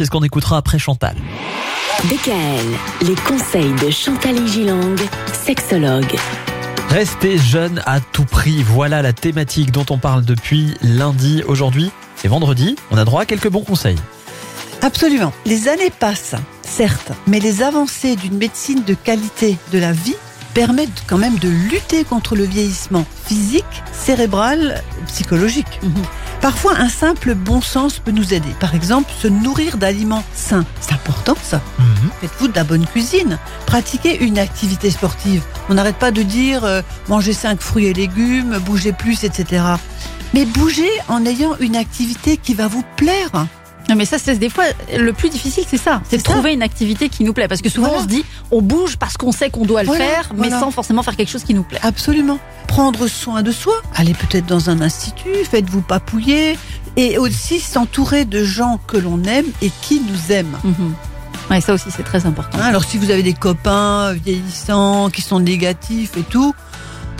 C'est ce qu'on écoutera après Chantal. DKL, les conseils de Chantal Gilang, sexologue. Rester jeune à tout prix, voilà la thématique dont on parle depuis lundi. Aujourd'hui, c'est vendredi, on a droit à quelques bons conseils. Absolument. Les années passent, certes, mais les avancées d'une médecine de qualité de la vie permettent quand même de lutter contre le vieillissement physique, cérébral, psychologique. Parfois, un simple bon sens peut nous aider. Par exemple, se nourrir d'aliments sains. C'est important, ça. Mhm. Faites-vous de la bonne cuisine. Pratiquez une activité sportive. On n'arrête pas de dire euh, mangez cinq fruits et légumes, bougez plus, etc. Mais bougez en ayant une activité qui va vous plaire. Non mais ça c'est des fois le plus difficile c'est ça, c'est de ça. trouver une activité qui nous plaît parce que souvent Voilà. on se dit on bouge parce qu'on sait qu'on doit le Voilà, faire mais voilà. sans forcément faire quelque chose qui nous plaît. Absolument. Prendre soin de soi. Allez peut-être dans un institut, faites-vous papouiller. Et aussi s'entourer de gens que l'on aime et qui nous aiment. Mhm. Ouais, ça aussi c'est très important. Hein, alors si vous avez des copains vieillissants qui sont négatifs et tout,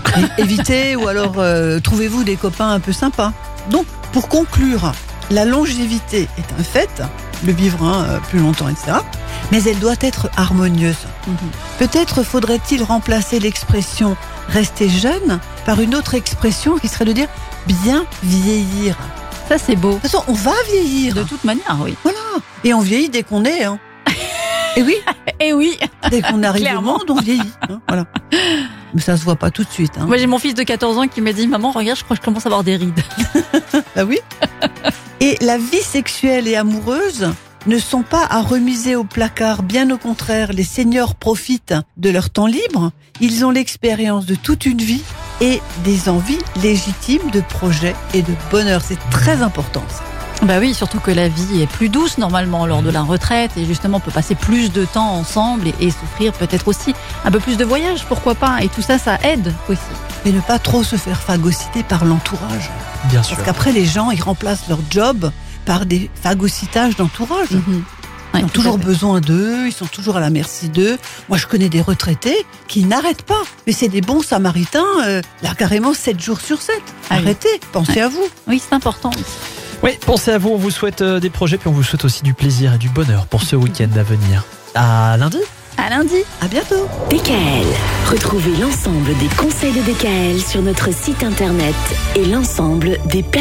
évitez ou alors euh, trouvez-vous des copains un peu sympas. Donc pour conclure, la longévité est un fait, le vivre hein, plus longtemps, etc. Mais elle doit être harmonieuse. Mhm. Peut-être faudrait-il remplacer l'expression rester jeune par une autre expression qui serait de dire bien vieillir. Ça c'est beau. De toute façon, on va vieillir. De toute manière, oui. Voilà. Et on vieillit dès qu'on est. Hein. Et oui, Et oui, dès qu'on arrive au monde, on vieillit. hein, voilà. Mais ça se voit pas tout de suite. Hein. moi j'ai mon fils de 14 ans qui me dit maman regarde je crois que je commence à avoir des rides. Bah oui. Et la vie sexuelle et amoureuse ne sont pas à remiser au placard. Bien au contraire, les seniors profitent de leur temps libre. Ils ont l'expérience de toute une vie et des envies légitimes de projets et de bonheur. C'est très important. ça. Bah oui, surtout que la vie est plus douce normalement lors de la retraite et justement on peut passer plus de temps ensemble et, et souffrir peut-être aussi un peu plus de voyages, pourquoi pas. Et tout ça, ça aide aussi. Et ne pas trop se faire phagocyter par l'entourage. Bien sûr. Parce qu'après, les gens, ils remplacent leur job par des phagocytages d'entourage. Mhm. Ils ont toujours besoin d'eux, ils sont toujours à la merci d'eux. Moi, je connais des retraités qui n'arrêtent pas. Mais c'est des bons samaritains, euh, là, carrément 7 jours sur 7. Ah oui. Arrêtez, pensez à vous. Oui, c'est important. aussi. Oui, pensez à vous, on vous souhaite euh, des projets, puis on vous souhaite aussi du plaisir et du bonheur pour ce week-end à venir. À lundi À lundi. À bientôt. DKL, retrouvez l'ensemble des conseils de DKL sur notre site internet et l'ensemble des plateformes.